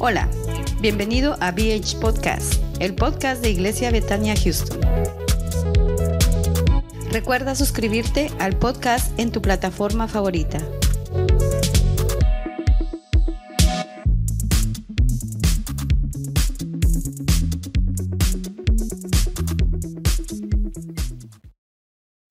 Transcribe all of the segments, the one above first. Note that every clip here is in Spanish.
Hola, bienvenido a BH Podcast, el podcast de Iglesia Betania Houston. Recuerda suscribirte al podcast en tu plataforma favorita.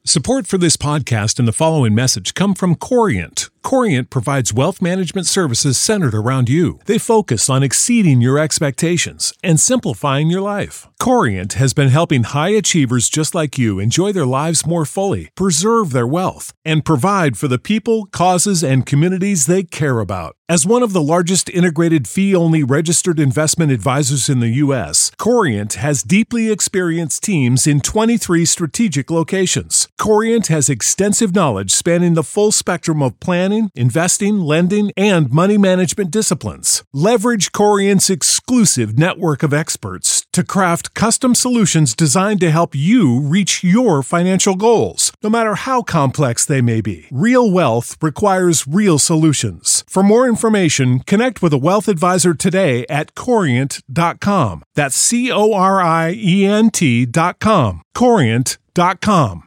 Support for this podcast and the following message come from Corient. Corient provides wealth management services centered around you. They focus on exceeding your expectations and simplifying your life. Corient has been helping high achievers just like you enjoy their lives more fully, preserve their wealth, and provide for the people, causes, and communities they care about. As one of the largest integrated fee only registered investment advisors in the U.S., Corient has deeply experienced teams in 23 strategic locations. Corient has extensive knowledge spanning the full spectrum of planning investing, lending, and money management disciplines. Leverage Corient's exclusive network of experts to craft custom solutions designed to help you reach your financial goals, no matter how complex they may be. Real wealth requires real solutions. For more information, connect with a wealth advisor today at corient.com. That's C O R I E N T.com. Corient.com.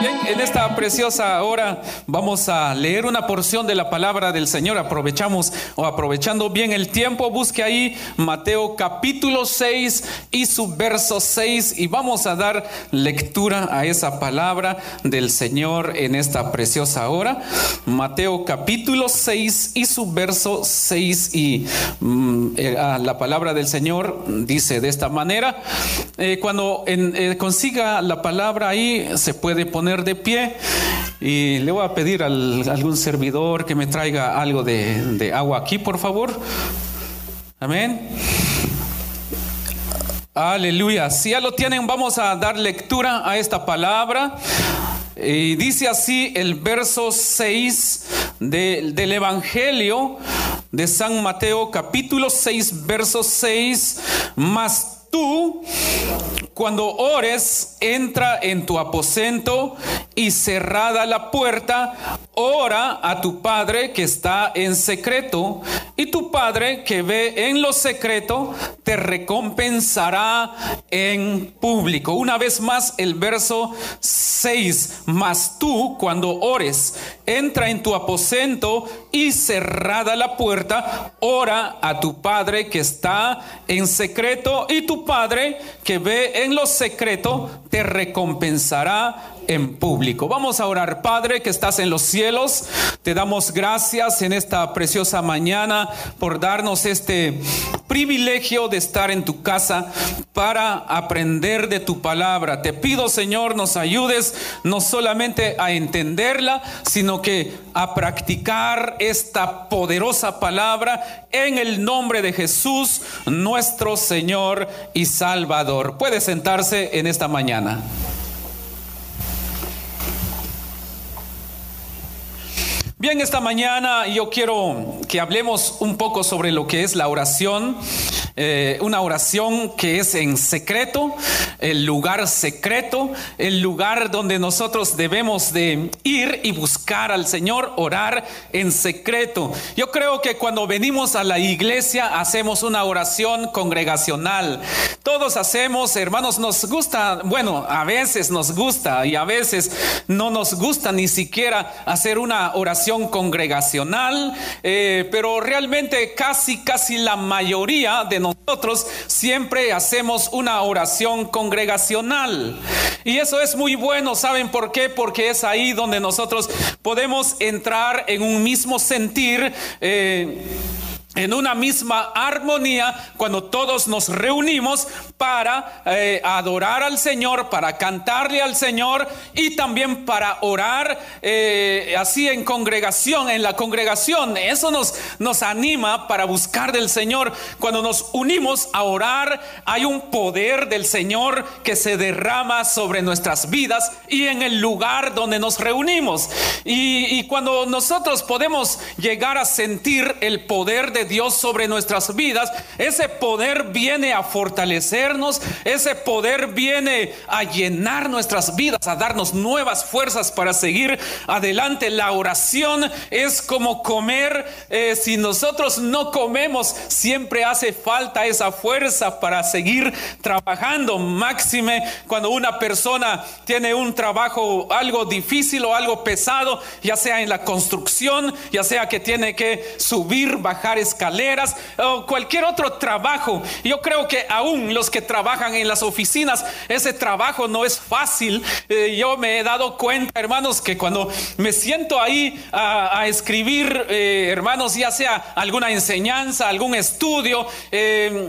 Bien, en esta preciosa hora vamos a leer una porción de la palabra del Señor. Aprovechamos o aprovechando bien el tiempo, busque ahí Mateo capítulo 6 y su verso 6 y vamos a dar lectura a esa palabra del Señor en esta preciosa hora. Mateo capítulo 6 y su verso 6 y mm, eh, ah, la palabra del Señor dice de esta manera, eh, cuando eh, consiga la palabra ahí se puede poner de pie y le voy a pedir a algún servidor que me traiga algo de, de agua aquí, por favor. Amén. Aleluya. Si ya lo tienen, vamos a dar lectura a esta palabra. Y dice así el verso 6 de- del Evangelio de San Mateo, capítulo 6, verso 6. Mas tú, cuando ores, entra en tu aposento y cerrada la puerta, ora a tu Padre que está en secreto, y tu Padre que ve en lo secreto te recompensará en público. Una vez más el verso 6, mas tú cuando ores, entra en tu aposento y cerrada la puerta, ora a tu Padre que está en secreto, y tu Padre que ve en lo secreto te recompensará en público. Vamos a orar, Padre, que estás en los cielos. Te damos gracias en esta preciosa mañana por darnos este de estar en tu casa para aprender de tu palabra. Te pido, Señor, nos ayudes no solamente a entenderla, sino que a practicar esta poderosa palabra en el nombre de Jesús, nuestro Señor y Salvador. Puede sentarse en esta mañana. Bien, esta mañana yo quiero que hablemos un poco sobre lo que es la oración. Eh, una oración que es en secreto, el lugar secreto, el lugar donde nosotros debemos de ir y buscar al Señor, orar en secreto. Yo creo que cuando venimos a la iglesia hacemos una oración congregacional. Todos hacemos, hermanos, nos gusta, bueno, a veces nos gusta y a veces no nos gusta ni siquiera hacer una oración congregacional, eh, pero realmente casi, casi la mayoría de nosotros siempre hacemos una oración congregacional. Y eso es muy bueno, ¿saben por qué? Porque es ahí donde nosotros podemos entrar en un mismo sentir. eh, en una misma armonía cuando todos nos reunimos para eh, adorar al Señor, para cantarle al Señor y también para orar eh, así en congregación, en la congregación. Eso nos, nos anima para buscar del Señor. Cuando nos unimos a orar, hay un poder del Señor que se derrama sobre nuestras vidas y en el lugar donde nos reunimos. Y, y cuando nosotros podemos llegar a sentir el poder de Dios sobre nuestras vidas, ese poder viene a fortalecernos, ese poder viene a llenar nuestras vidas, a darnos nuevas fuerzas para seguir adelante. La oración es como comer, eh, si nosotros no comemos, siempre hace falta esa fuerza para seguir trabajando. Máxime cuando una persona tiene un trabajo algo difícil o algo pesado, ya sea en la construcción, ya sea que tiene que subir, bajar escaleras, o cualquier otro trabajo. Yo creo que aún los que trabajan en las oficinas, ese trabajo no es fácil. Eh, yo me he dado cuenta, hermanos, que cuando me siento ahí a, escribir, eh, hermanos, ya sea alguna enseñanza, algún estudio, eh,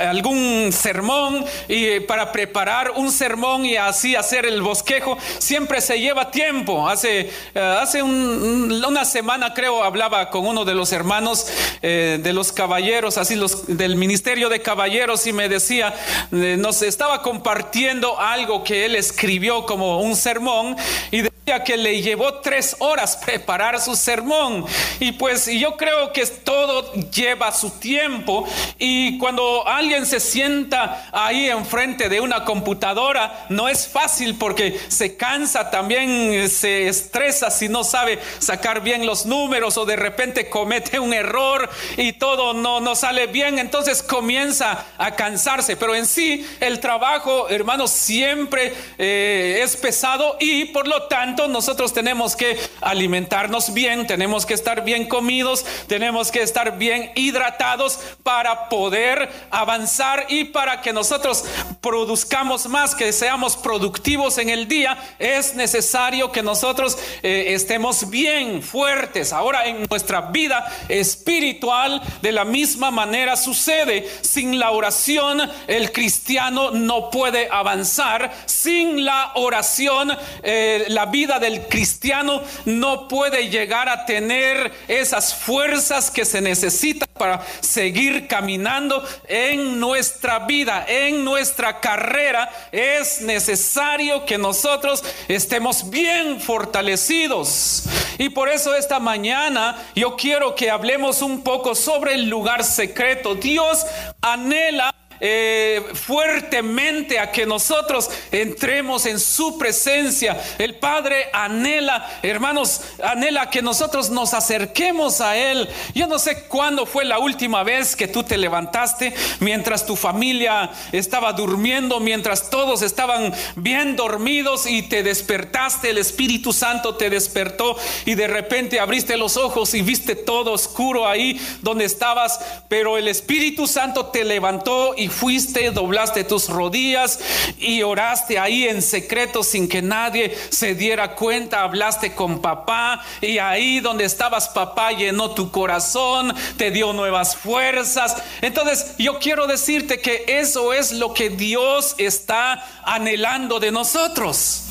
algún sermón, y para preparar un sermón y así hacer el bosquejo, siempre se lleva tiempo. Hace, hace una semana creo hablaba con uno de los hermanos de los caballeros, así los del ministerio de caballeros, y me decía, eh, nos estaba compartiendo algo que él escribió como un sermón, y decía que le llevó tres horas preparar su sermón. Y pues yo creo que todo lleva su tiempo, y cuando alguien se sienta ahí enfrente de una computadora, no es fácil porque se cansa, también se estresa si no sabe sacar bien los números o de repente comete un error y todo no, no sale bien, entonces comienza a cansarse. Pero en sí, el trabajo, hermanos, siempre eh, es pesado y por lo tanto nosotros tenemos que alimentarnos bien, tenemos que estar bien comidos, tenemos que estar bien hidratados para poder avanzar y para que nosotros produzcamos más, que seamos productivos en el día, es necesario que nosotros eh, estemos bien fuertes. Ahora en nuestra vida espiritual de la misma manera sucede. Sin la oración el cristiano no puede avanzar. Sin la oración eh, la vida del cristiano no puede llegar a tener esas fuerzas que se necesitan para seguir caminando en nuestra vida, en nuestra carrera. Es necesario que nosotros estemos bien fortalecidos. Y por eso esta mañana yo quiero que hablemos un poco sobre el lugar secreto. Dios anhela eh, fuertemente a que nosotros entremos en su presencia. El Padre anhela, hermanos, anhela que nosotros nos acerquemos a Él. Yo no sé cuándo fue la última vez que tú te levantaste mientras tu familia estaba durmiendo, mientras todos estaban bien dormidos y te despertaste, el Espíritu Santo te despertó y de repente abriste los ojos y viste todo oscuro ahí donde estabas, pero el Espíritu Santo te levantó y fuiste, doblaste tus rodillas y oraste ahí en secreto sin que nadie se diera cuenta, hablaste con papá y ahí donde estabas papá llenó tu corazón, te dio nuevas fuerzas. Entonces yo quiero decirte que eso es lo que Dios está anhelando de nosotros.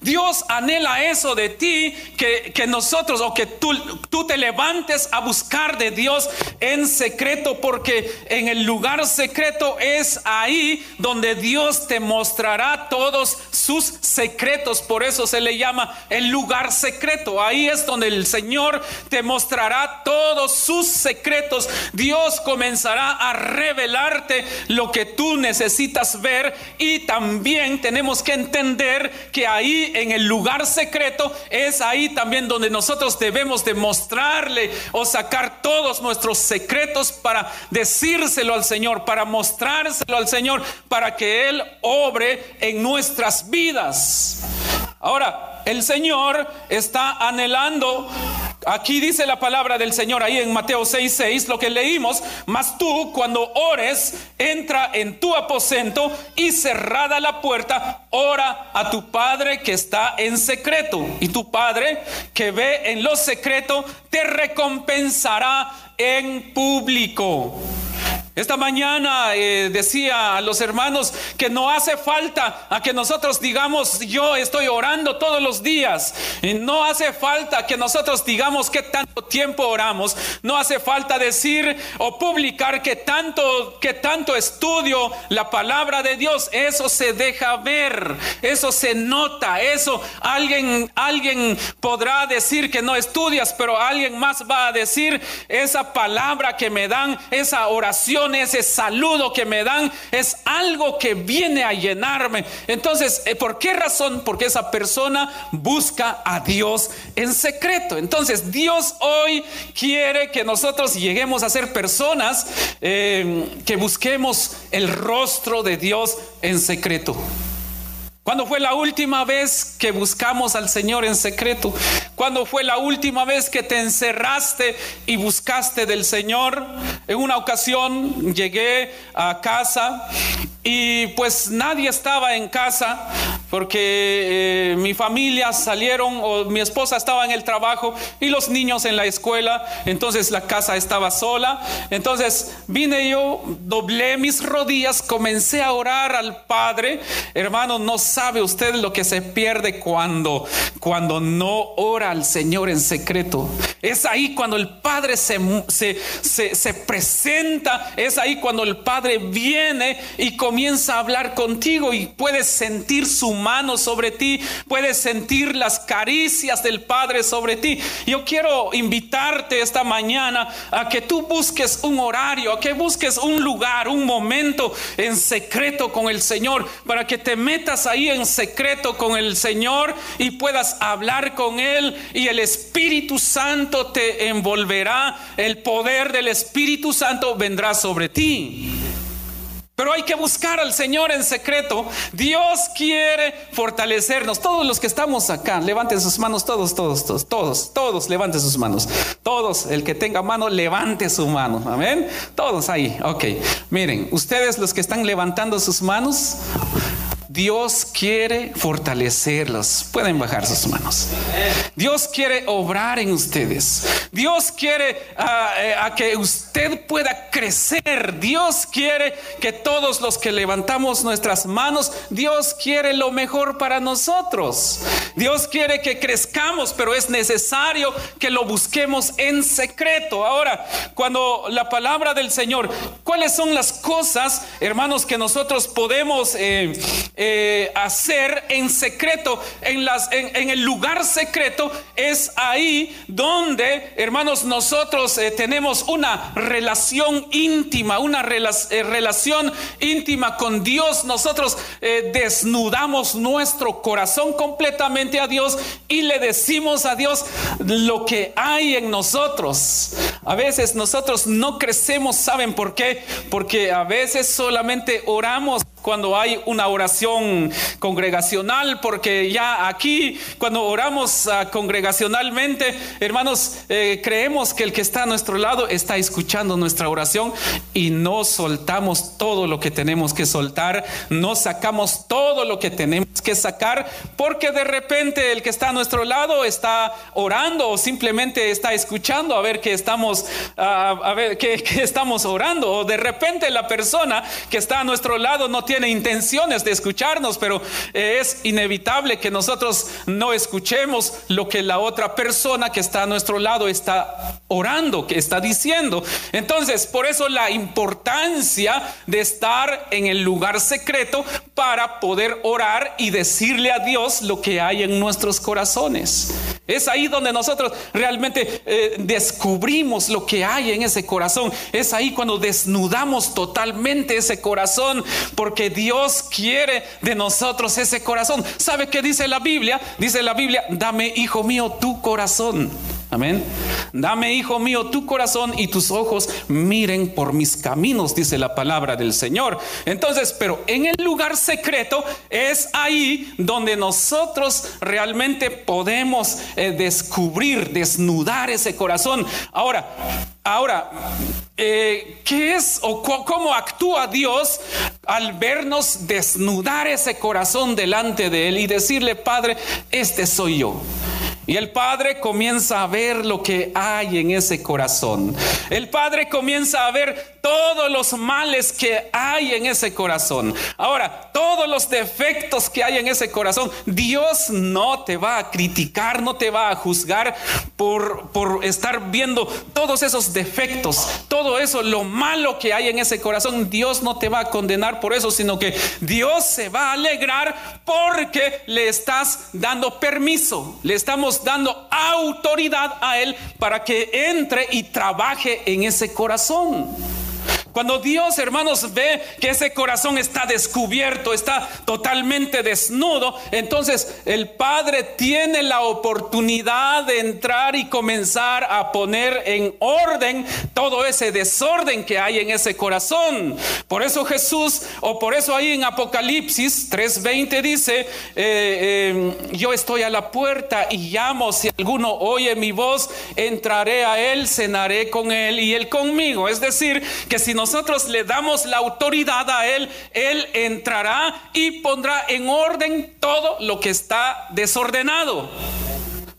Dios anhela eso de ti, que, nosotros o que tú, tú te levantes a buscar de Dios en secreto, porque en el lugar secreto es ahí donde Dios te mostrará todos sus secretos. Por eso se le llama el lugar secreto. Ahí es donde el Señor te mostrará todos sus secretos. Dios comenzará a revelarte lo que tú necesitas ver y también tenemos que entender que ahí en el lugar secreto, es ahí también donde nosotros debemos demostrarle o sacar todos nuestros secretos para decírselo al Señor, para mostrárselo al Señor, para que Él obre en nuestras vidas. Ahora, el Señor está anhelando Aquí dice la palabra del Señor ahí en Mateo 6, 6, lo que leímos, mas tú cuando ores, entra en tu aposento y cerrada la puerta, ora a tu Padre que está en secreto. Y tu Padre que ve en lo secreto, te recompensará en público. Esta mañana eh, decía a los hermanos que no hace falta a que nosotros digamos yo estoy orando todos los días. Y no hace falta que nosotros digamos que tanto tiempo oramos. No hace falta decir o publicar que tanto que tanto estudio la palabra de Dios. Eso se deja ver, eso se nota, eso alguien alguien podrá decir que no estudias, pero alguien más va a decir esa palabra que me dan, esa oración ese saludo que me dan, es algo que viene a llenarme. Entonces, eh, ¿por qué razón? Porque esa persona busca a Dios en secreto. Entonces, Dios hoy quiere que nosotros lleguemos a ser personas eh, que busquemos el rostro de Dios en secreto. ¿Cuándo fue la última vez que buscamos al Señor en secreto? ¿Cuándo fue la última vez que te encerraste y buscaste del Señor? En una ocasión llegué a casa y pues nadie estaba en casa porque eh, mi familia salieron o mi esposa estaba en el trabajo y los niños en la escuela, entonces la casa estaba sola. Entonces vine yo, doblé mis rodillas, comencé a orar al Padre. Hermano, no sabe usted lo que se pierde cuando cuando no ora al Señor en secreto. Es ahí cuando el Padre se, se, se presenta, es ahí cuando el Padre viene y comienza a hablar contigo y puedes sentir su mano sobre ti, puedes sentir las caricias del Padre sobre ti. Yo quiero invitarte esta mañana a que tú busques un horario, a que busques un lugar, un momento en secreto con el Señor, para que te metas ahí en secreto con el Señor y puedas hablar con Él y el Espíritu Santo te envolverá, el poder del Espíritu Santo vendrá sobre ti. Pero hay que buscar al Señor en secreto. Dios quiere fortalecernos. Todos los que estamos acá, levanten sus manos, todos, todos, todos, todos, todos, levanten sus manos. Todos, el que tenga mano, levante su mano. Amén. Todos ahí. Ok. Miren, ustedes los que están levantando sus manos, Dios quiere fortalecerlos. Pueden bajar sus manos. Dios quiere obrar en ustedes. Dios quiere ah, eh, a que usted pueda crecer. Dios quiere que todos los que levantamos nuestras manos, Dios quiere lo mejor para nosotros. Dios quiere que crezcamos, pero es necesario que lo busquemos en secreto. Ahora, cuando la palabra del Señor, ¿cuáles son las cosas, hermanos, que nosotros podemos... Eh, eh, hacer en secreto, en, las, en, el lugar secreto, es ahí donde, hermanos, nosotros eh, tenemos una relación íntima, una eh, relación íntima con Dios. Nosotros desnudamos nuestro corazón completamente a Dios y le decimos a Dios lo que hay en nosotros. A veces nosotros no crecemos, ¿saben por qué? Porque a veces solamente oramos cuando hay una oración congregacional, porque ya aquí, cuando oramos ah, congregacionalmente, hermanos, eh, creemos que el que está a nuestro lado está escuchando nuestra oración y no soltamos todo lo que tenemos que soltar, no sacamos todo lo que tenemos que sacar, porque de repente el que está a nuestro lado está orando o simplemente está escuchando a ver que estamos, que, estamos orando, o de repente la persona que está a nuestro lado no tiene intenciones de escucharnos, pero eh, es inevitable que nosotros no escuchemos lo que la otra persona que está a nuestro lado está orando, que está diciendo. Entonces, por eso la importancia de estar en el lugar secreto para poder orar y decirle a Dios lo que hay en nuestros corazones. Es ahí donde nosotros realmente eh, descubrimos lo que hay en ese corazón. Es ahí cuando desnudamos totalmente ese corazón, porque Dios quiere de nosotros ese corazón. ¿Sabe qué dice la Biblia? Dice la Biblia, dame, hijo mío, tu corazón. Amén. Dame, hijo mío, tu corazón y tus ojos miren por mis caminos, dice la palabra del Señor. Entonces, pero en el lugar secreto es ahí donde nosotros realmente podemos eh, descubrir, desnudar ese corazón. Ahora, ahora, eh, ¿qué es o cómo actúa Dios al vernos desnudar ese corazón delante de Él y decirle, Padre, este soy yo? Y el Padre comienza a ver lo que hay en ese corazón. El Padre comienza a ver todos los males que hay en ese corazón. Ahora, todos los defectos que hay en ese corazón, Dios no te va a criticar, no te va a juzgar por, por estar viendo todos esos defectos, todo eso, lo malo que hay en ese corazón. Dios no te va a condenar por eso, sino que Dios se va a alegrar porque le estás dando permiso, le estamos dando autoridad a Él para que entre y trabaje en ese corazón. Cuando Dios, hermanos, ve que ese corazón está descubierto, está totalmente desnudo, entonces el Padre tiene la oportunidad de entrar y comenzar a poner en orden todo ese desorden que hay en ese corazón. Por eso Jesús, o por eso ahí en Apocalipsis 3:20 dice, eh, eh, yo estoy a la puerta y llamo, si alguno oye mi voz, entraré a él, cenaré con él y él conmigo. Es decir, que si nosotros le damos la autoridad a Él, Él entrará y pondrá en orden todo lo que está desordenado.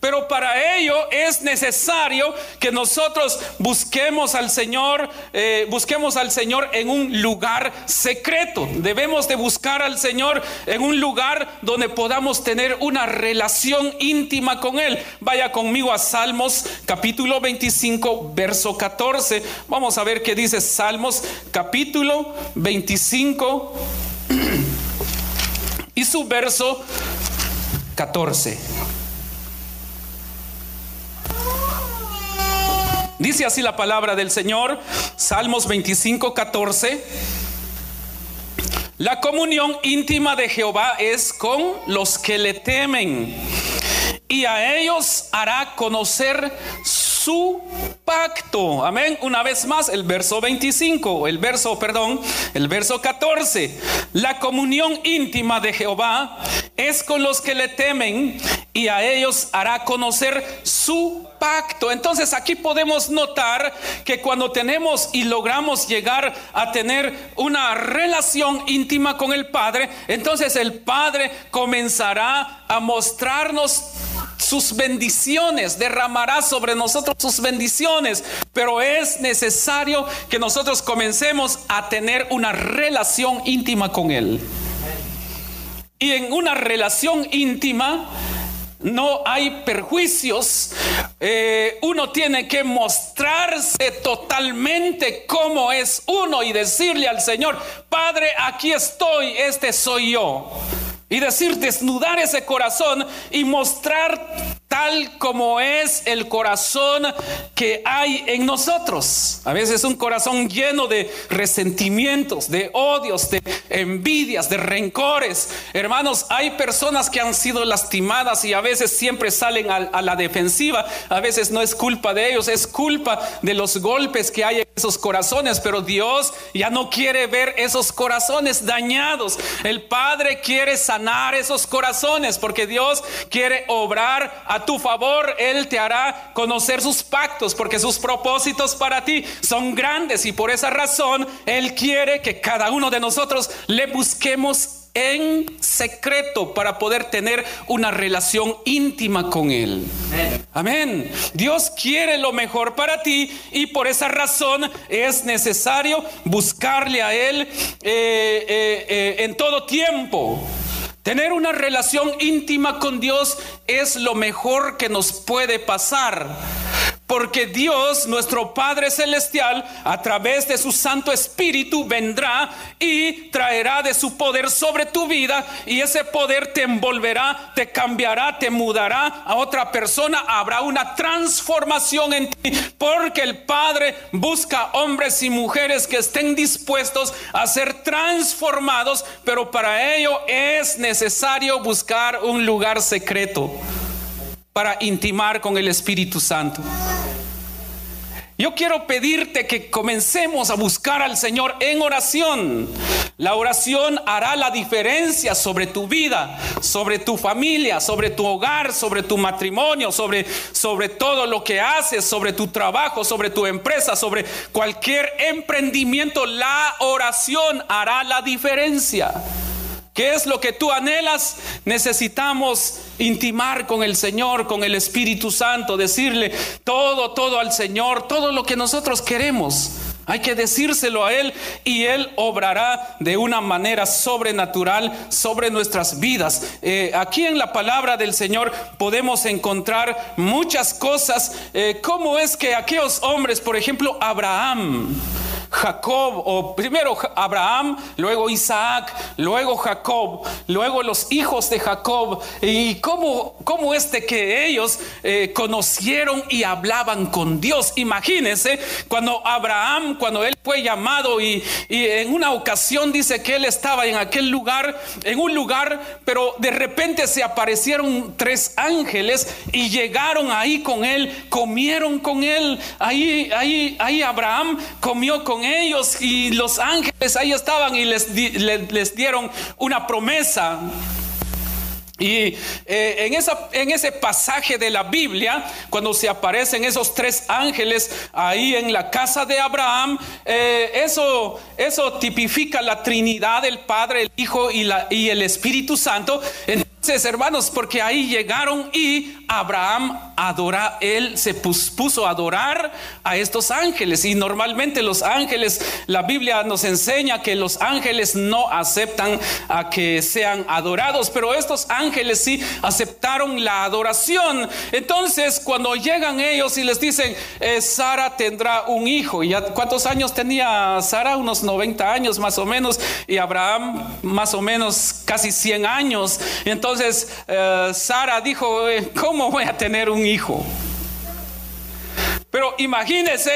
Pero para ello es necesario que nosotros busquemos al Señor, eh, busquemos al Señor en un lugar secreto. Debemos de buscar al Señor en un lugar donde podamos tener una relación íntima con Él. Vaya conmigo a Salmos capítulo 25, verso 14. Vamos a ver qué dice Salmos capítulo 25 y su verso 14. Dice así la palabra del Señor, Salmos 25, 14. La comunión íntima de Jehová es con los que le temen y a ellos hará conocer su pacto. Amén. Una vez más, el verso 25, el verso, perdón, el verso 14. La comunión íntima de Jehová es con los que le temen y a ellos hará conocer su pacto. Entonces aquí podemos notar que cuando tenemos y logramos llegar a tener una relación íntima con el Padre, entonces el Padre comenzará a mostrarnos sus bendiciones, derramará sobre nosotros sus bendiciones, pero es necesario que nosotros comencemos a tener una relación íntima con Él. Y en una relación íntima no hay perjuicios. Eh, uno tiene que mostrarse totalmente como es uno y decirle al Señor, Padre, aquí estoy, este soy yo. Y decir, desnudar ese corazón y mostrar tal como es el corazón que hay en nosotros. A veces un corazón lleno de resentimientos, de odios, de envidias, de rencores. Hermanos, hay personas que han sido lastimadas y a veces siempre salen a, la defensiva. A veces no es culpa de ellos, es culpa de los golpes que hay en esos corazones. Pero Dios ya no quiere ver esos corazones dañados. El Padre quiere sanar esos corazones porque Dios quiere obrar a tu favor, Él te hará conocer sus pactos, porque sus propósitos para ti son grandes y por esa razón Él quiere que cada uno de nosotros le busquemos en secreto para poder tener una relación íntima con Él. Amén. Dios quiere lo mejor para ti y por esa razón es necesario buscarle a Él eh, eh, eh, en todo tiempo. Tener una relación íntima con Dios es lo mejor que nos puede pasar. Porque Dios, nuestro Padre Celestial, a través de su Santo Espíritu vendrá y traerá de su poder sobre tu vida y ese poder te envolverá, te cambiará, te mudará a otra persona. Habrá una transformación en ti porque el Padre busca hombres y mujeres que estén dispuestos a ser transformados, pero para ello es necesario buscar un lugar secreto. para intimar con el Espíritu Santo. Yo quiero pedirte que comencemos a buscar al Señor en oración. La oración hará la diferencia sobre tu vida, sobre tu familia, sobre tu hogar, sobre tu matrimonio, sobre, sobre todo lo que haces, sobre tu trabajo, sobre tu empresa, sobre cualquier emprendimiento. La oración hará la diferencia. ¿Qué es lo que tú anhelas? Necesitamos intimar con el Señor, con el Espíritu Santo, decirle todo, todo al Señor, todo lo que nosotros queremos. Hay que decírselo a Él y Él obrará de una manera sobrenatural sobre nuestras vidas. Eh, aquí en la palabra del Señor podemos encontrar muchas cosas. Eh, ¿Cómo es que aquellos hombres, por ejemplo, Abraham, Jacob, o primero Abraham, luego Isaac, luego Jacob, luego los hijos de Jacob. ¿Y cómo, cómo es de que ellos eh, conocieron y hablaban con Dios? Imagínense cuando Abraham, cuando él fue llamado y, y en una ocasión dice que él estaba en aquel lugar, en un lugar, pero de repente se aparecieron tres ángeles y llegaron ahí con él, comieron con él. Ahí, ahí, ahí Abraham comió con ellos y los ángeles ahí estaban y les, les, dieron una promesa. Y eh, en, esa, en ese pasaje de la Biblia, cuando se aparecen esos tres ángeles ahí en la casa de Abraham, eh, eso, eso tipifica la Trinidad, el Padre, el Hijo y, la, y el Espíritu Santo. Hermanos, porque ahí llegaron y Abraham adora, él se puso a adorar a estos ángeles. Y normalmente los ángeles, la Biblia nos enseña que los ángeles no aceptan a que sean adorados, pero estos ángeles sí aceptaron la adoración. Entonces, cuando llegan ellos y les dicen, eh, Sara tendrá un hijo, ¿y cuántos años tenía Sara? Unos 90 años más o menos, y Abraham más o menos casi 100 años. Entonces, entonces eh, Sara dijo, eh, ¿cómo voy a tener un hijo? Pero imagínese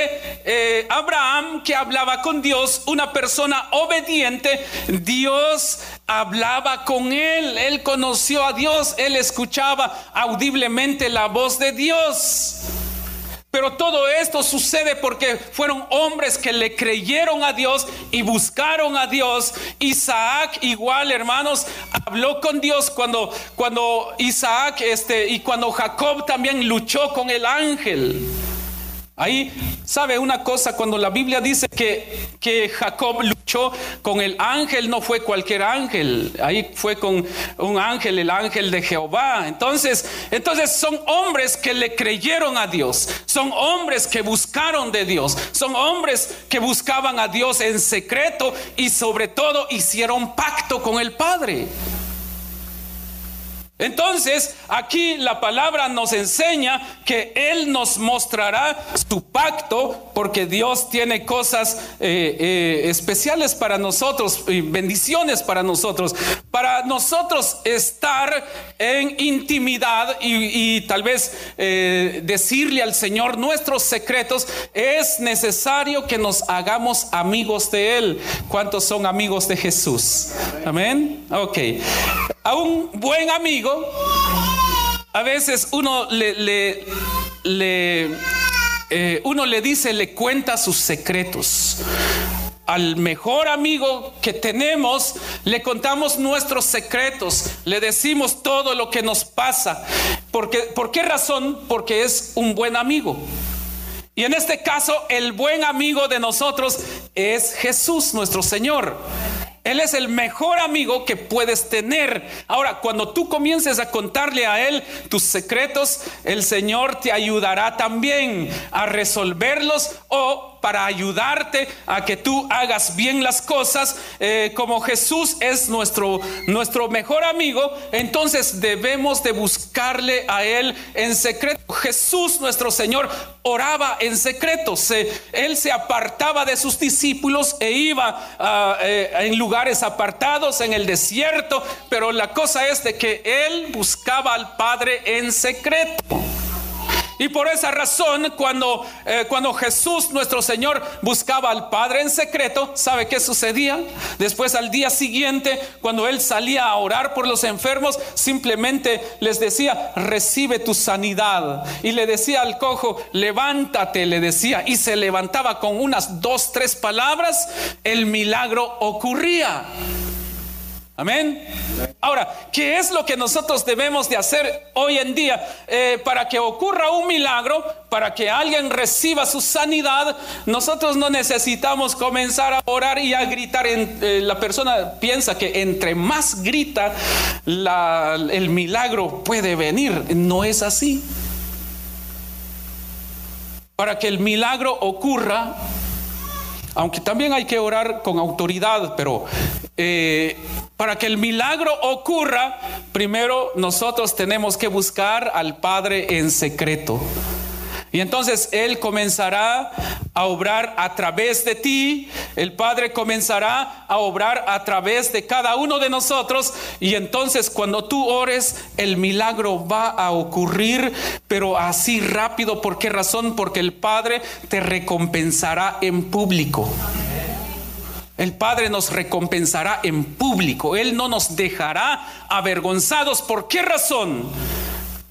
eh, Abraham que hablaba con Dios, una persona obediente, Dios hablaba con él, él conoció a Dios, él escuchaba audiblemente la voz de Dios. Pero todo esto sucede porque fueron hombres que le creyeron a Dios y buscaron a Dios. Isaac igual, hermanos, habló con Dios cuando cuando Isaac este y cuando Jacob también luchó con el ángel. Ahí, ¿sabe una cosa? Cuando la Biblia dice que, que Jacob luchó con el ángel, no fue cualquier ángel, ahí fue con un ángel, el ángel de Jehová. Entonces, entonces son hombres que le creyeron a Dios, son hombres que buscaron de Dios, son hombres que buscaban a Dios en secreto y sobre todo hicieron pacto con el Padre. Entonces, aquí la palabra nos enseña que Él nos mostrará su pacto porque Dios tiene cosas eh, eh, especiales para nosotros y bendiciones para nosotros. Para nosotros estar en intimidad y, tal vez eh, decirle al Señor nuestros secretos, es necesario que nos hagamos amigos de Él. ¿Cuántos son amigos de Jesús? Amén. Ok. A un buen amigo a veces uno le, eh, uno le dice, le cuenta sus secretos. Al mejor amigo que tenemos, le contamos nuestros secretos, le decimos todo lo que nos pasa. ¿Por qué razón? Porque es un buen amigo. Y en este caso, el buen amigo de nosotros es Jesús, nuestro Señor. Él es el mejor amigo que puedes tener. Ahora, cuando tú comiences a contarle a Él tus secretos, el Señor te ayudará también a resolverlos o para ayudarte a que tú hagas bien las cosas, eh, como Jesús es nuestro, nuestro mejor amigo, entonces debemos de buscarle a Él en secreto. Jesús, nuestro Señor, oraba en secreto. él se apartaba de sus discípulos e iba ah, eh, en lugares apartados, en el desierto, pero la cosa es de que Él buscaba al Padre en secreto. Y por esa razón, cuando, eh, cuando Jesús, nuestro Señor, buscaba al Padre en secreto, ¿sabe qué sucedía? Después al día siguiente, cuando Él salía a orar por los enfermos, simplemente les decía, recibe tu sanidad. Y le decía al cojo, levántate, le decía, y se levantaba con unas dos, tres palabras, el milagro ocurría. Amén. Ahora, ¿qué es lo que nosotros debemos de hacer hoy en día eh, para que ocurra un milagro, para que alguien reciba su sanidad? Nosotros no necesitamos comenzar a orar y a gritar. En, eh, la persona piensa que entre más grita, el milagro puede venir. No es así. Para que el milagro ocurra, aunque también hay que orar con autoridad, pero eh, para que el milagro ocurra, primero nosotros tenemos que buscar al Padre en secreto. Y entonces Él comenzará a obrar a través de ti, el Padre comenzará a obrar a través de cada uno de nosotros. Y entonces cuando tú ores, el milagro va a ocurrir, pero así rápido. ¿Por qué razón? Porque el Padre te recompensará en público. El Padre nos recompensará en público. Él no nos dejará avergonzados. ¿Por qué razón?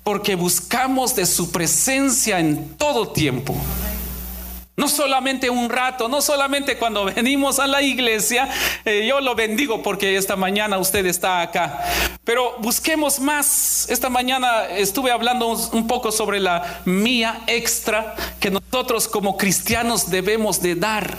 Porque buscamos de su presencia en todo tiempo. No solamente un rato, no solamente cuando venimos a la iglesia, eh, yo lo bendigo porque esta mañana usted está acá, pero busquemos más. Esta mañana estuve hablando un poco sobre la mía extra que nosotros como cristianos debemos de dar.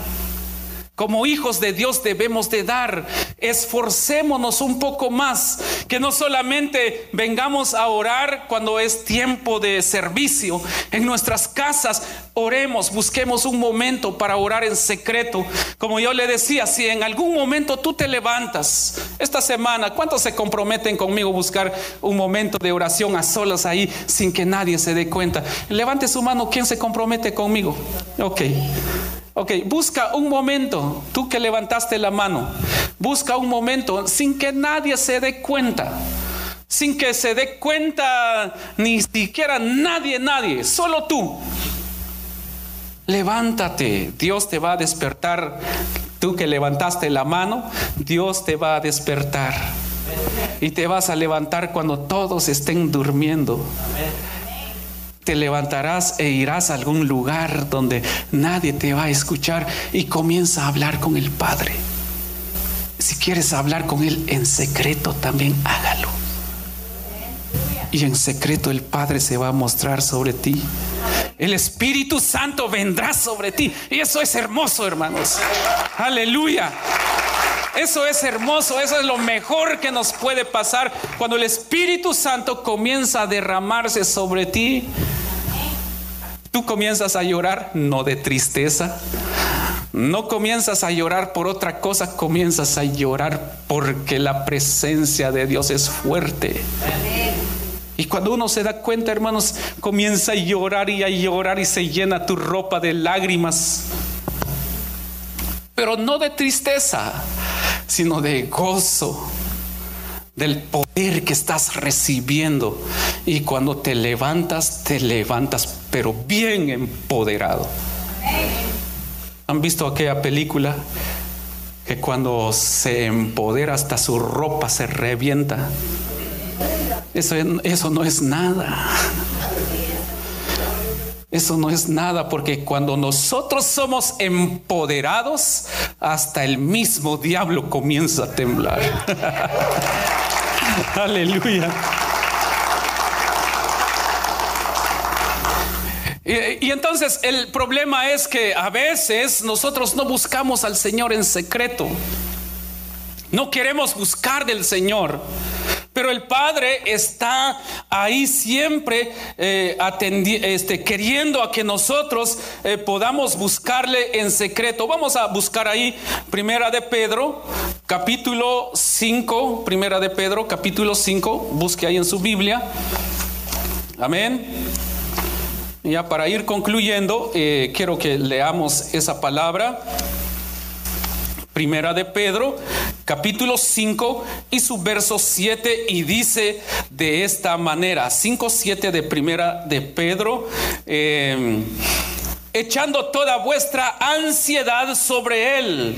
Como hijos de Dios debemos de dar. Esforcémonos un poco más. Que no solamente vengamos a orar cuando es tiempo de servicio. En nuestras casas oremos, busquemos un momento para orar en secreto. Como yo le decía, si en algún momento tú te levantas esta semana, ¿cuántos se comprometen conmigo a buscar un momento de oración a solas ahí sin que nadie se dé cuenta? Levante su mano, ¿quién se compromete conmigo? Ok. Ok, busca un momento, tú que levantaste la mano, busca un momento sin que nadie se dé cuenta, sin que se dé cuenta ni siquiera nadie, nadie, solo tú. Levántate, Dios te va a despertar. Tú que levantaste la mano, Dios te va a despertar. Y te vas a levantar cuando todos estén durmiendo te levantarás e irás a algún lugar donde nadie te va a escuchar y comienza a hablar con el Padre. Si quieres hablar con Él en secreto, también hágalo. Y en secreto el Padre se va a mostrar sobre ti. El Espíritu Santo vendrá sobre ti. Y eso es hermoso, hermanos. Aleluya. Eso es hermoso, eso es lo mejor que nos puede pasar cuando el Espíritu Santo comienza a derramarse sobre ti. Tú comienzas a llorar no de tristeza, no comienzas a llorar por otra cosa, comienzas a llorar porque la presencia de Dios es fuerte. Y cuando uno se da cuenta, hermanos, comienza a llorar y a llorar y se llena tu ropa de lágrimas. Pero no de tristeza, sino de gozo del poder que estas recibiendo. Y cuando te levantas, te levantas, pero bien empoderado. ¿Han visto aquella película que cuando se empodera hasta su ropa se revienta? Eso, eso no es nada. Eso no es nada porque cuando nosotros somos empoderados, hasta el mismo diablo comienza a temblar. Aleluya. Y, entonces el problema es que a veces nosotros no buscamos al Señor en secreto. No queremos buscar del Señor. Pero el Padre está ahí siempre eh, este, queriendo a que nosotros eh, podamos buscarle en secreto. Vamos a buscar ahí Primera de Pedro, capítulo 5, Primera de Pedro, capítulo 5, busque ahí en su Biblia. Amén. Ya para ir concluyendo, eh, quiero que leamos esa palabra. Primera de Pedro, capítulo 5 y su verso 7 y dice de esta manera, 5, 7 de Primera de Pedro, eh, echando toda vuestra ansiedad sobre Él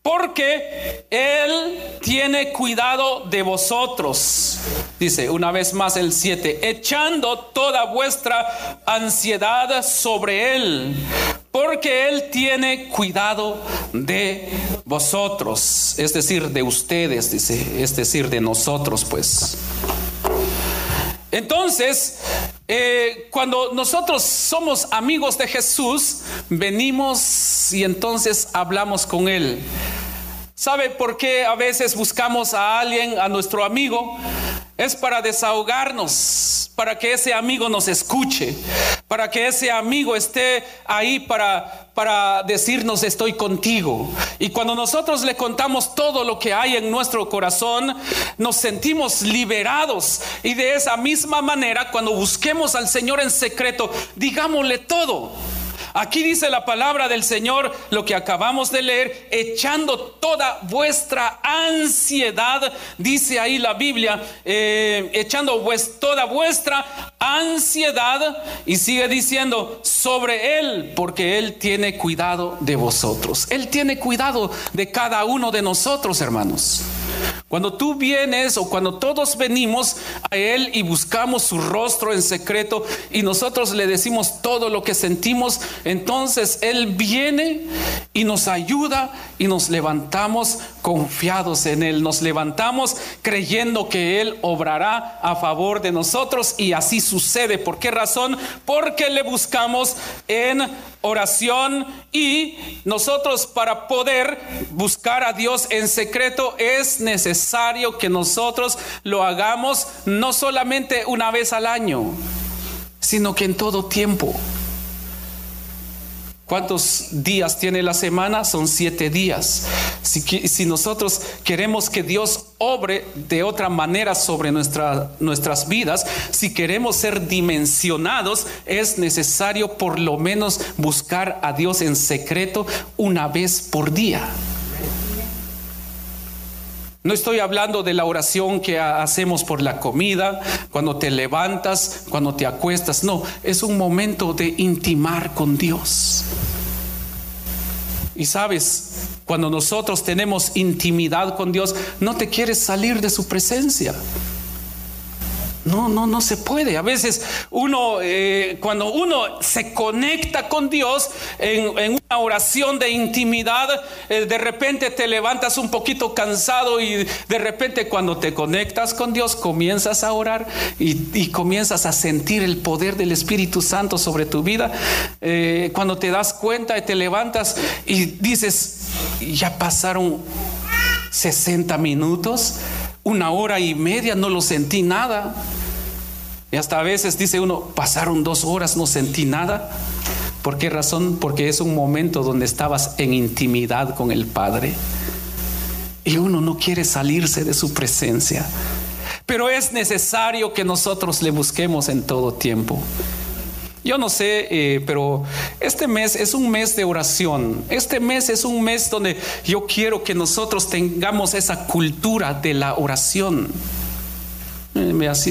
porque Él tiene cuidado de vosotros. Dice una vez más el 7, echando toda vuestra ansiedad sobre Él, porque Él tiene cuidado de vosotros, es decir, de ustedes, dice, es decir, de nosotros, pues. Entonces, eh, cuando nosotros somos amigos de Jesús, venimos y entonces hablamos con Él. ¿Sabe por qué a veces buscamos a alguien, a nuestro amigo? Es para desahogarnos, para que ese amigo nos escuche, para que ese amigo esté ahí para, para decirnos estoy contigo. Y cuando nosotros le contamos todo lo que hay en nuestro corazón, nos sentimos liberados. Y de esa misma manera, cuando busquemos al Señor en secreto, digámosle todo. Aquí dice la palabra del Señor, lo que acabamos de leer, echando toda vuestra ansiedad, dice ahí la Biblia, eh, echando toda vuestra ansiedad y sigue diciendo sobre Él, porque Él tiene cuidado de vosotros. Él tiene cuidado de cada uno de nosotros, hermanos. Cuando tú vienes o cuando todos venimos a Él y buscamos su rostro en secreto y nosotros le decimos todo lo que sentimos, entonces Él viene y nos ayuda y nos levantamos confiados en Él. Nos levantamos creyendo que Él obrará a favor de nosotros y así sucede. ¿Por qué razón? Porque le buscamos en oración y nosotros para poder buscar a Dios en secreto es necesario que nosotros lo hagamos no solamente una vez al año, sino que en todo tiempo. ¿Cuántos días tiene la semana? Son siete días. Si, nosotros queremos que Dios obre de otra manera sobre nuestra, nuestras vidas, si queremos ser dimensionados, es necesario por lo menos buscar a Dios en secreto una vez por día. No estoy hablando de la oración que hacemos por la comida, cuando te levantas, cuando te acuestas. No, es un momento de intimar con Dios. Y sabes, cuando nosotros tenemos intimidad con Dios, no te quieres salir de su presencia. No, no, no se puede. A veces uno, eh, cuando uno se conecta con Dios en, una oración de intimidad, eh, de repente te levantas un poquito cansado y de repente cuando te conectas con Dios comienzas a orar y, comienzas a sentir el poder del Espíritu Santo sobre tu vida. Eh, cuando te das cuenta y te levantas y dices, ya pasaron 60 minutos una hora y media no lo sentí nada. Y hasta a veces dice uno, pasaron dos horas, no sentí nada. ¿Por qué razón? Porque es un momento donde estabas en intimidad con el Padre. Y uno no quiere salirse de su presencia. Pero es necesario que nosotros le busquemos en todo tiempo. Yo no sé, eh, pero este mes es un mes de oración. Este mes es un mes donde yo quiero que nosotros tengamos esa cultura de la oración. Eh, así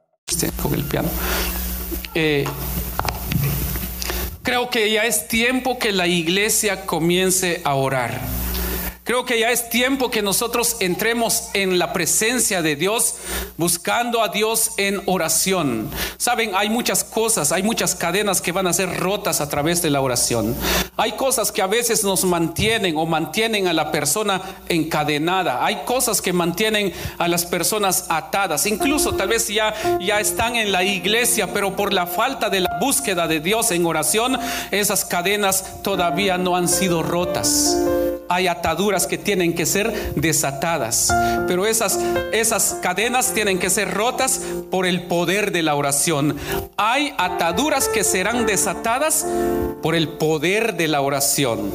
con el piano. Eh, creo que ya es tiempo que la iglesia comience a orar. Creo que ya es tiempo que nosotros entremos en la presencia de Dios, buscando a Dios en oración. Saben, hay muchas cosas, hay muchas cadenas que van a ser rotas a través de la oración. Hay cosas que a veces nos mantienen o mantienen a la persona encadenada. Hay cosas que mantienen a las personas atadas. Incluso tal vez ya, ya están en la iglesia, pero por la falta de la búsqueda de Dios en oración, esas cadenas todavía no han sido rotas hay ataduras que tienen que ser desatadas, pero esas, esas cadenas tienen que ser rotas por el poder de la oración. Hay ataduras que serán desatadas por el poder de la oración.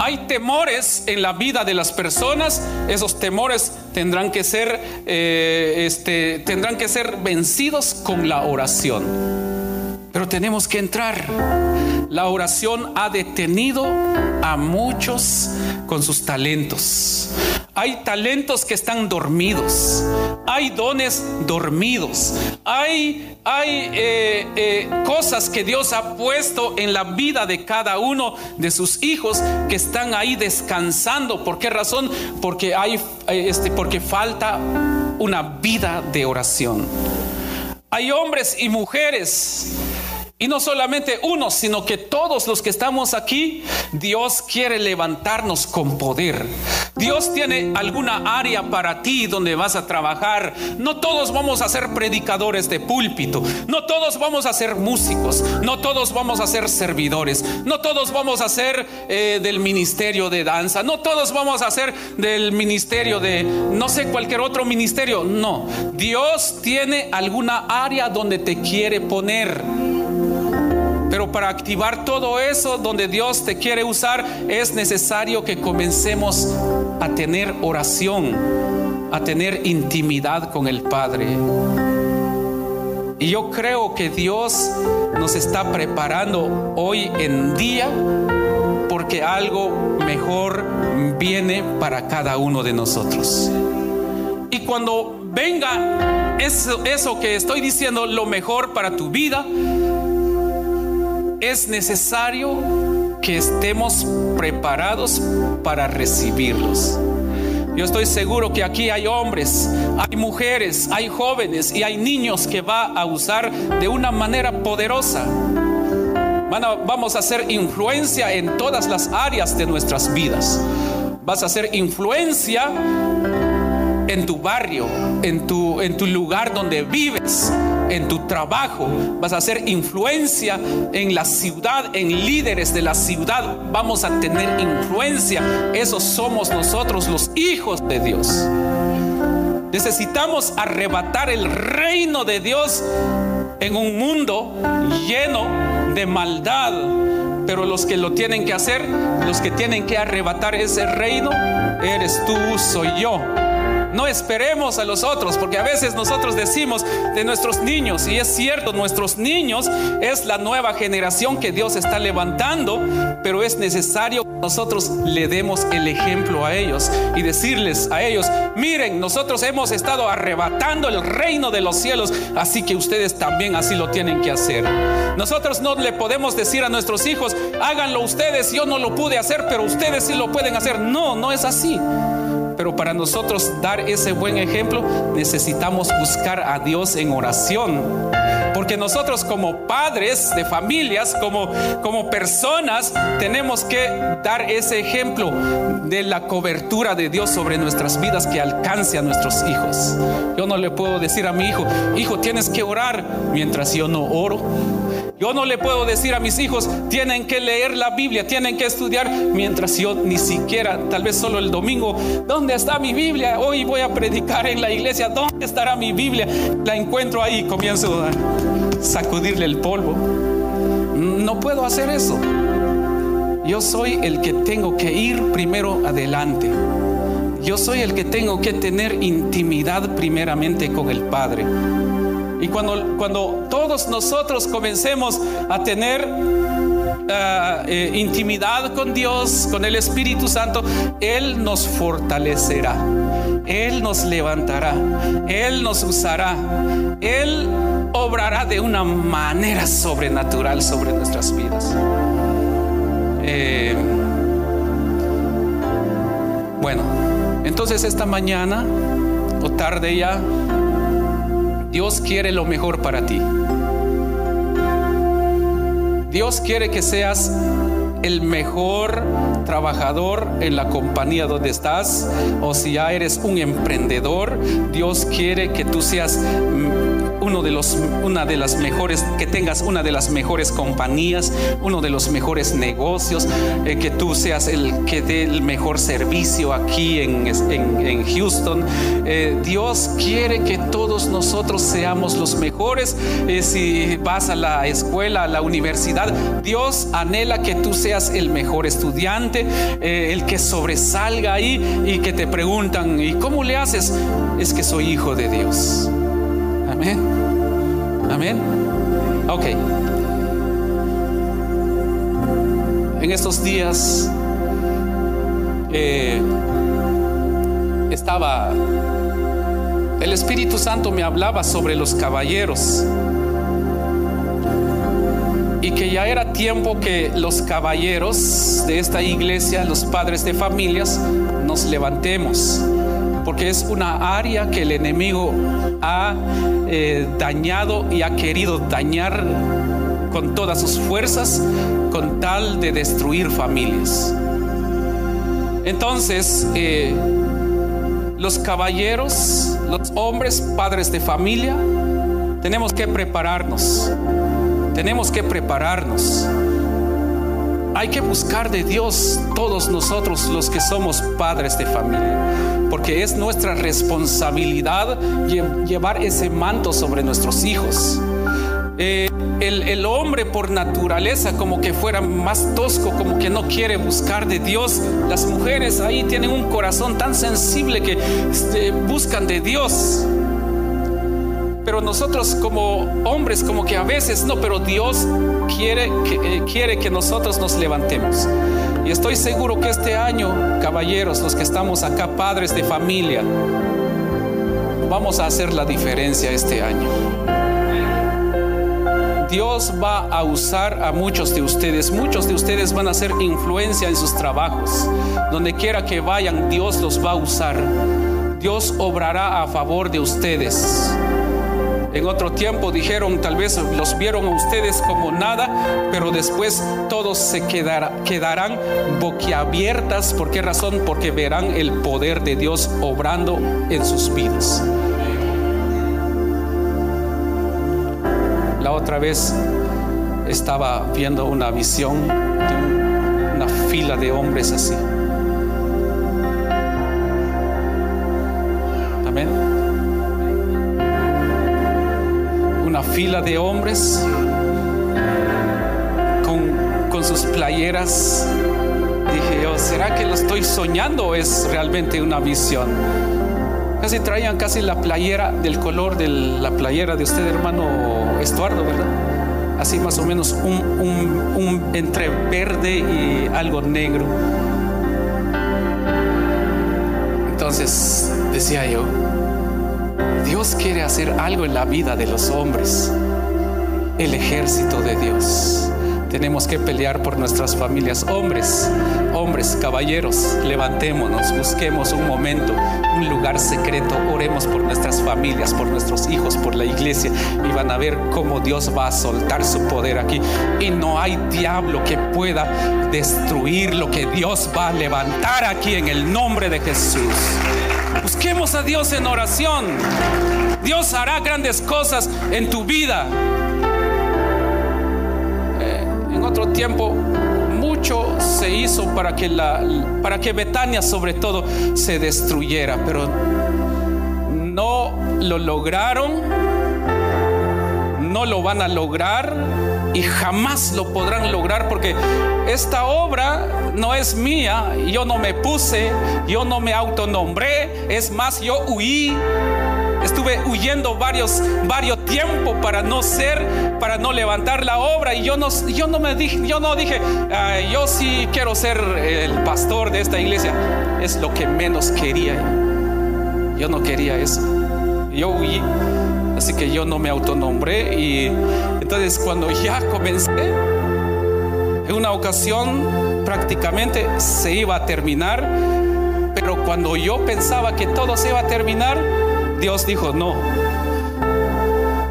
Hay temores en la vida de las personas, esos temores tendrán que ser, eh, este, tendrán que ser vencidos con la oración. Pero tenemos que entrar. La oración ha detenido a muchos con sus talentos. Hay talentos que están dormidos. Hay dones dormidos. Hay, hay eh, eh, cosas que Dios ha puesto en la vida de cada uno de sus hijos que están ahí descansando. ¿Por qué razón? Porque, hay, eh, este, porque falta una vida de oración. Hay hombres y mujeres y no solamente uno, sino que todos los que estamos aquí, Dios quiere levantarnos con poder. Dios tiene alguna área para ti donde vas a trabajar. No todos vamos a ser predicadores de púlpito. No todos vamos a ser músicos. No todos vamos a ser servidores. No todos vamos a ser eh, del ministerio de danza. No todos vamos a ser del ministerio de, no sé, cualquier otro ministerio. No. Dios tiene alguna área donde te quiere poner. Pero para activar todo eso donde Dios te quiere usar es necesario que comencemos a tener oración, a tener intimidad con el Padre. Y yo creo que Dios nos está preparando hoy en día porque algo mejor viene para cada uno de nosotros. Y cuando venga eso, eso que estoy diciendo, lo mejor para tu vida, es necesario que estemos preparados para recibirlos. Yo estoy seguro que aquí hay hombres, hay mujeres, hay jóvenes y hay niños que va a usar de una manera poderosa. vamos a hacer influencia en todas las áreas de nuestras vidas. Vas a hacer influencia en tu barrio, en tu, en tu lugar donde vives, en tu trabajo. Vas a hacer influencia en la ciudad, en líderes de la ciudad. Vamos a tener influencia. Esos somos nosotros, los hijos de Dios. Necesitamos arrebatar el reino de Dios en un mundo lleno de maldad. Pero los que lo tienen que hacer, los que tienen que arrebatar ese reino, eres tú, soy yo. No esperemos a los otros, porque a veces nosotros decimos de nuestros niños, y es cierto, nuestros niños es la nueva generación que Dios está levantando, pero es necesario que nosotros le demos el ejemplo a ellos y decirles a ellos, miren, nosotros hemos estado arrebatando el reino de los cielos, así que ustedes también así lo tienen que hacer. Nosotros no le podemos decir a nuestros hijos, háganlo ustedes, yo no lo pude hacer, pero ustedes sí lo pueden hacer. No, no es así. Pero para nosotros dar ese buen ejemplo necesitamos buscar a Dios en oración. Porque nosotros como padres de familias, como, como personas, tenemos que dar ese ejemplo de la cobertura de Dios sobre nuestras vidas que alcance a nuestros hijos. Yo no le puedo decir a mi hijo, hijo, tienes que orar mientras yo no oro. Yo no le puedo decir a mis hijos, tienen que leer la Biblia, tienen que estudiar, mientras yo ni siquiera, tal vez solo el domingo, ¿dónde está mi Biblia? Hoy voy a predicar en la iglesia, ¿dónde estará mi Biblia? La encuentro ahí, comienzo a sacudirle el polvo. No puedo hacer eso. Yo soy el que tengo que ir primero adelante. Yo soy el que tengo que tener intimidad primeramente con el Padre. Y cuando, cuando todos nosotros comencemos a tener ah, eh, intimidad con Dios, con el Espíritu Santo, Él nos fortalecerá, Él nos levantará, Él nos usará, Él obrará de una manera sobrenatural sobre nuestras vidas. Eh, Entonces esta mañana o tarde ya, Dios quiere lo mejor para ti. Dios quiere que seas el mejor trabajador en la compañía donde estás o si ya eres un emprendedor, Dios quiere que tú seas uno de los, una de las mejores, que tengas una de las mejores compañías, uno de los mejores negocios, eh, que tú seas el que dé el mejor servicio aquí en, en, Houston. Eh, Dios quiere que todos nosotros seamos los mejores. Eh, si vas a la escuela, a la universidad, Dios anhela que tú seas el mejor estudiante, el que sobresalga ahí y que te preguntan, ¿y cómo le haces? Es que soy hijo de Dios. Amén. Amén. Ok. En estos días eh, estaba, el Espíritu Santo me hablaba sobre los caballeros y que ya era tiempo que los caballeros de esta iglesia, los padres de familias, nos levantemos porque es una área que el enemigo ha eh, dañado y ha querido dañar con todas sus fuerzas con tal de destruir familias. Entonces, eh, los caballeros, los hombres, padres de familia, tenemos que prepararnos. Tenemos que prepararnos. Hay que buscar de Dios todos nosotros los que somos padres de familia porque es nuestra responsabilidad llevar ese manto sobre nuestros hijos. Eh, el, hombre por naturaleza como que fuera más tosco, como que no quiere buscar de Dios. Las mujeres ahí tienen un corazón tan sensible que este, buscan de Dios. Pero nosotros como hombres como que a veces no, pero Dios quiere eh, quiere que nosotros nos levantemos. Y estoy seguro que este año, caballeros, los que estamos acá, padres de familia, vamos a hacer la diferencia este año. Dios va a usar a muchos de ustedes. Muchos de ustedes van a hacer influencia en sus trabajos. Donde quiera que vayan, Dios los va a usar. Dios obrará a favor de ustedes. En otro tiempo dijeron, tal vez los vieron a ustedes como nada, pero después todos se quedarán boquiabiertas. ¿Por qué razón? Porque verán el poder de Dios obrando en sus vidas. La otra vez estaba viendo una visión de una fila de hombres así. Fila de hombres con, con sus playeras. Dije yo, ¿será que lo estoy soñando o es realmente una visión? Casi traían casi la playera del color de la playera de usted, hermano Estuardo, ¿verdad? Así más o menos un, un entre verde y algo negro. Entonces decía yo, Dios quiere hacer algo en la vida de los hombres, el ejército de Dios. Tenemos que pelear por nuestras familias. Hombres, hombres, caballeros, levantémonos, busquemos un momento, un lugar secreto, oremos por nuestras familias, por nuestros hijos, por la iglesia y van a ver cómo Dios va a soltar su poder aquí. Y no hay diablo que pueda destruir lo que Dios va a levantar aquí en el nombre de Jesús. Busquemos a Dios en oración. Dios hará grandes cosas en tu vida. Eh, en otro tiempo, mucho se hizo para que, la, para que Betania sobre todo se destruyera, pero no lo lograron, no lo van a lograr y jamás lo podrán lograr porque esta obra no es mía, yo no me puse, yo no me autonombré, es más, yo huí. Estuve huyendo varios, varios tiempos para no ser, para no levantar la obra. Y yo no, yo no me dije, yo no dije, yo sí quiero ser el pastor de esta iglesia. Es lo que menos quería. Yo no quería eso. Yo huí. Así que yo no me autonombré. Y entonces cuando ya comencé, en una ocasión prácticamente se iba a terminar, Pero cuando yo pensaba que todo se iba a terminar, Dios dijo, no.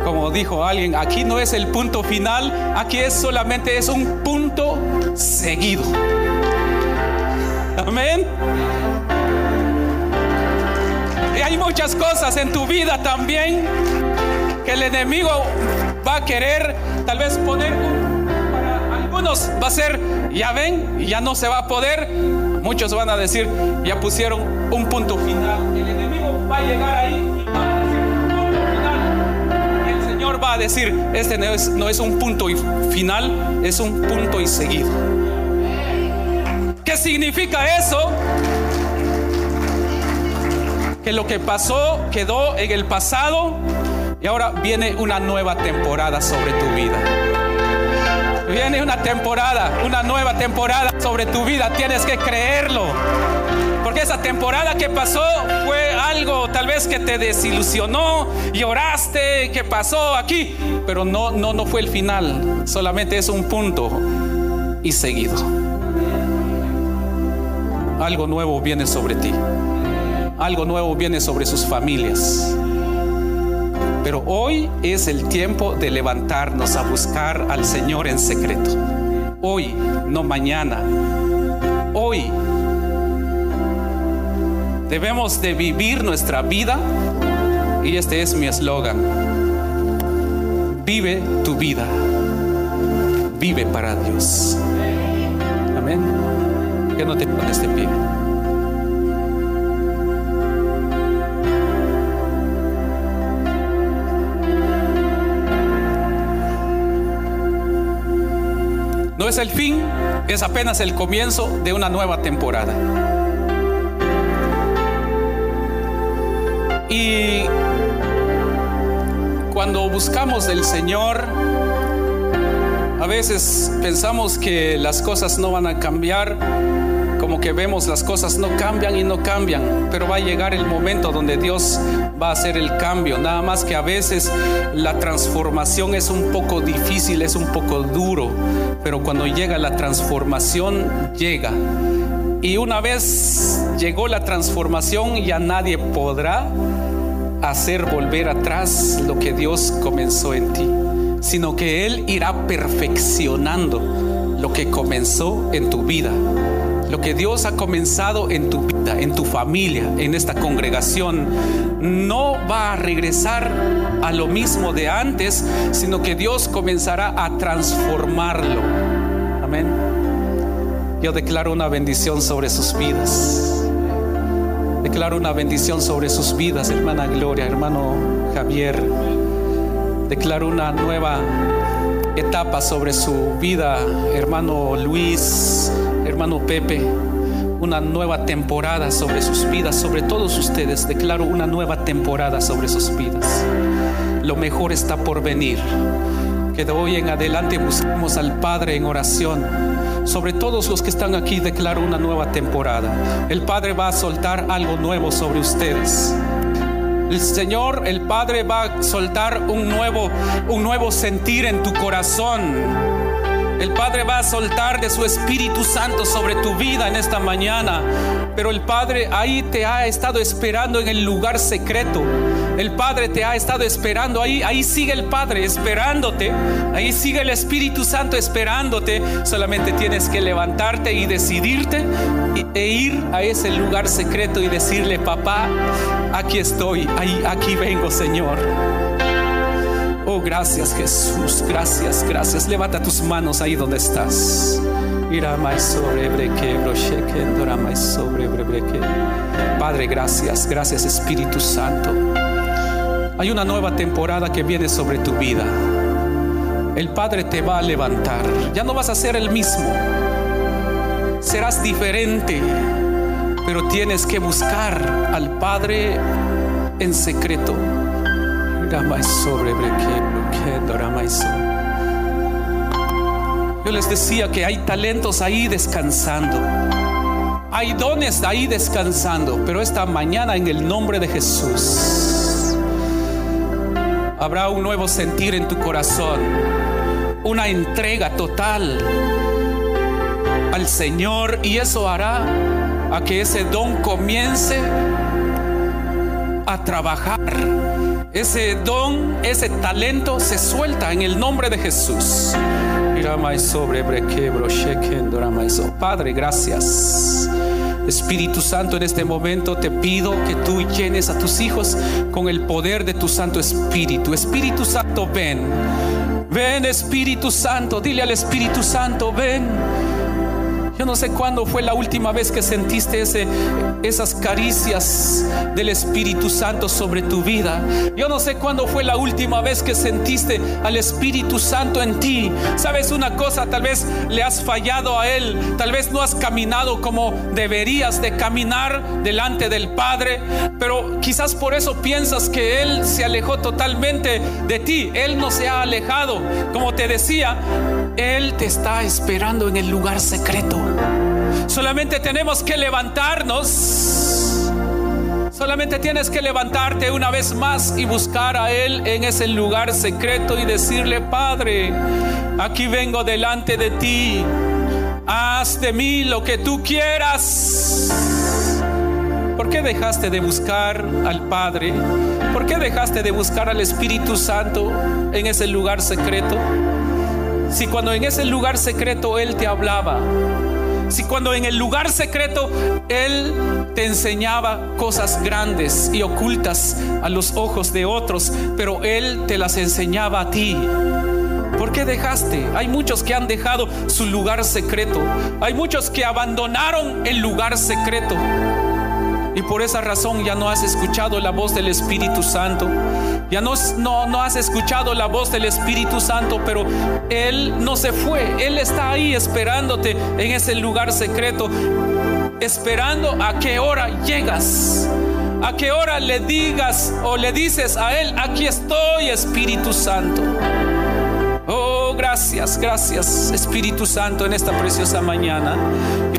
Como dijo alguien, aquí no es el punto final, aquí es solamente es un punto seguido. Amén. Y hay muchas cosas en tu vida también que el enemigo va a querer tal vez poner para algunos va a ser, ya ven, ya no se va a poder. Muchos van a decir, ya pusieron un punto final. El enemigo va a llegar ahí y va a decir punto final. El Señor va a decir, este no es, no es un punto final, es un punto y seguido. ¿Qué significa eso? Que lo que pasó quedó en el pasado y ahora viene una nueva temporada sobre tu vida. Viene una temporada, una nueva temporada sobre tu vida. Tienes que creerlo. Porque esa temporada que pasó fue algo tal vez que te desilusionó, lloraste, que pasó aquí, pero no no no fue el final, solamente es un punto y seguido. Algo nuevo viene sobre ti. Algo nuevo viene sobre sus familias. Pero hoy es el tiempo de levantarnos a buscar al Señor en secreto. Hoy, no mañana. Hoy debemos de vivir nuestra vida y este es mi eslogan. Vive tu vida. Vive para Dios. Amén. Que no te pones de pie. No es el fin, es apenas el comienzo de una nueva temporada. Y cuando buscamos del Señor, a veces pensamos que las cosas no van a cambiar, como que vemos las cosas no cambian y no cambian, pero va a llegar el momento donde Dios va a hacer el cambio, nada más que a veces la transformación es un poco difícil, es un poco duro, pero cuando llega la transformación, llega. Y una vez llegó la transformación, ya nadie podrá hacer volver atrás lo que Dios comenzó en ti, sino que Él irá perfeccionando lo que comenzó en tu vida. Lo que Dios ha comenzado en tu vida, en tu familia, en esta congregación, no va a regresar a lo mismo de antes, sino que Dios comenzará a transformarlo. Amén. Yo declaro una bendición sobre sus vidas. Declaro una bendición sobre sus vidas, hermana Gloria, hermano Javier. Declaro una nueva etapa sobre su vida, hermano Luis, hermano Pepe, una nueva temporada sobre sus vidas, sobre todos ustedes. Declaro una nueva temporada sobre sus vidas. Lo mejor está por venir. Que de hoy en adelante busquemos al Padre en oración. Sobre todos los que están aquí declaro una nueva temporada. El Padre va a soltar algo nuevo sobre ustedes. El Señor, el Padre va a soltar un nuevo, un nuevo sentir en tu corazón. El Padre va a soltar de su Espíritu Santo sobre tu vida en esta mañana. Pero el Padre ahí te ha estado esperando en el lugar secreto. El Padre te ha estado esperando ahí. Ahí sigue el Padre esperándote. Ahí sigue el Espíritu Santo esperándote. Solamente tienes que levantarte y decidirte e ir a ese lugar secreto y decirle, papá, aquí estoy. Ahí, aquí vengo, Señor. Oh, gracias Jesús, gracias, gracias. Levanta tus manos ahí donde estás. Padre, gracias, gracias Espíritu Santo. Hay una nueva temporada que viene sobre tu vida. El Padre te va a levantar. Ya no vas a ser el mismo. Serás diferente. Pero tienes que buscar al Padre en secreto. Yo les decía que hay talentos ahí descansando. Hay dones ahí descansando. Pero esta mañana en el nombre de Jesús habrá un nuevo sentir en tu corazón. Una entrega total al Señor. Y eso hará a que ese don comience a trabajar. Ese don, ese talento se suelta en el nombre de Jesús. Padre, gracias. Espíritu Santo, en este momento te pido que tú llenes a tus hijos con el poder de tu Santo Espíritu. Espíritu Santo, ven. Ven, Espíritu Santo. Dile al Espíritu Santo, ven. Yo no sé cuándo fue la última vez que sentiste ese, esas caricias del Espíritu Santo sobre tu vida. Yo no sé cuándo fue la última vez que sentiste al Espíritu Santo en ti. Sabes una cosa, tal vez le has fallado a Él, tal vez no has caminado como deberías de caminar delante del Padre, pero quizás por eso piensas que Él se alejó totalmente de ti. Él no se ha alejado. Como te decía, Él te está esperando en el lugar secreto. Solamente tenemos que levantarnos. Solamente tienes que levantarte una vez más y buscar a Él en ese lugar secreto y decirle, Padre, aquí vengo delante de ti. Haz de mí lo que tú quieras. ¿Por qué dejaste de buscar al Padre? ¿Por qué dejaste de buscar al Espíritu Santo en ese lugar secreto? Si cuando en ese lugar secreto Él te hablaba, si cuando en el lugar secreto Él te enseñaba cosas grandes y ocultas a los ojos de otros, pero Él te las enseñaba a ti. ¿Por qué dejaste? Hay muchos que han dejado su lugar secreto. Hay muchos que abandonaron el lugar secreto. Y por esa razón ya no has escuchado la voz del Espíritu Santo. Ya no, no, no, has escuchado la voz del Espíritu Santo, pero Él no se fue. Él está ahí esperándote en ese lugar secreto, esperando a qué hora llegas. A qué hora le digas o le dices a Él, aquí estoy Espíritu Santo. Gracias, gracias Espíritu Santo en esta preciosa mañana.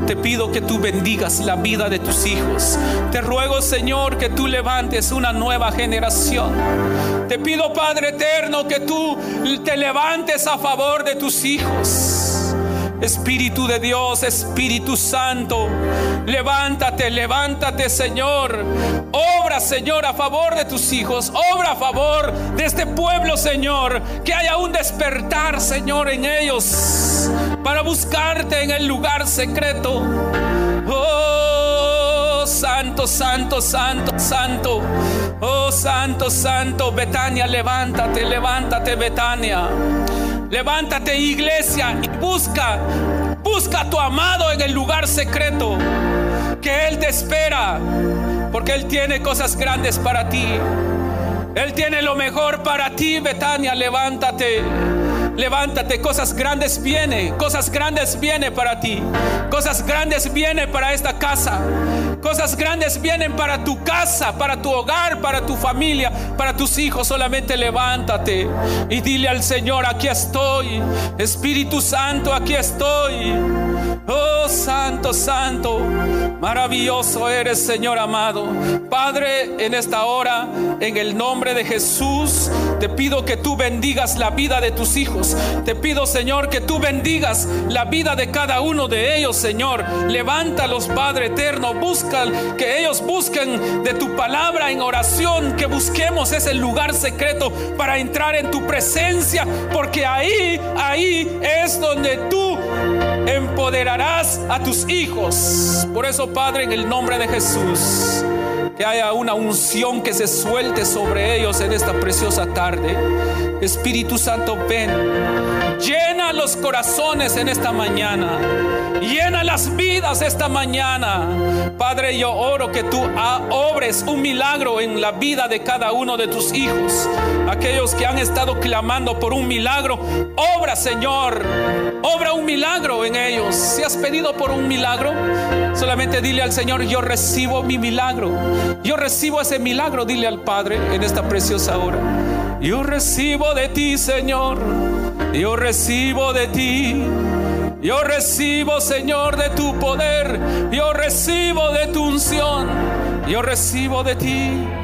te pido que tú bendigas la vida de tus hijos. Te ruego, Señor, que tú levantes una nueva generación. Te pido, Padre eterno, que tú te levantes a favor de tus hijos. Espíritu de Dios, Espíritu Santo, levántate, levántate, Señor. Obra, Señor, a favor de tus hijos. Obra a favor de este pueblo, Señor. Que haya un despertar, Señor, en ellos para buscarte en el lugar secreto. Oh, santo, santo, santo, santo. Oh, santo, santo. Betania, levántate, levántate, Betania. Levántate iglesia y busca, busca a tu amado en el lugar secreto, que Él te espera, porque Él tiene cosas grandes para ti. Él tiene lo mejor para ti, Betania, levántate. Levántate, cosas grandes viene, cosas grandes viene para ti. Cosas grandes viene para esta casa. Cosas grandes vienen para tu casa, para tu hogar, para tu familia, para tus hijos. Solamente levántate y dile al Señor, aquí estoy. Espíritu Santo, aquí estoy. Oh Santo, Santo, maravilloso eres Señor amado. Padre, en esta hora, en el nombre de Jesús, te pido que tú bendigas la vida de tus hijos. Te pido, Señor, que tú bendigas la vida de cada uno de ellos, Señor. Levántalos, Padre eterno. Busca que ellos busquen de tu palabra en oración, que busquemos ese lugar secreto para entrar en tu presencia, porque ahí, ahí es donde tú empoderarás a tus hijos. Por eso, Padre, en el nombre de Jesús, que haya una unción que se suelte sobre ellos en esta preciosa tarde. Espíritu Santo, ven. Llena los corazones en esta mañana. Llena las vidas esta mañana. Padre, yo oro que tú obres un milagro en la vida de cada uno de tus hijos. Aquellos que han estado clamando por un milagro, obra, Señor. Obra un milagro en ellos. Si has pedido por un milagro, solamente dile al Señor, yo recibo mi milagro. Yo recibo ese milagro, dile al Padre en esta preciosa hora. Yo recibo de ti, Señor. Yo recibo de ti. Yo recibo, Señor, de tu poder. Yo recibo de tu unción. Yo recibo de ti.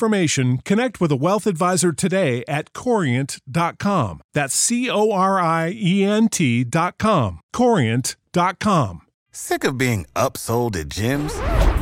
information, connect with a wealth advisor today at corient.com. That's C O R I E N T.com. Corient.com. Sick of being upsold at gyms?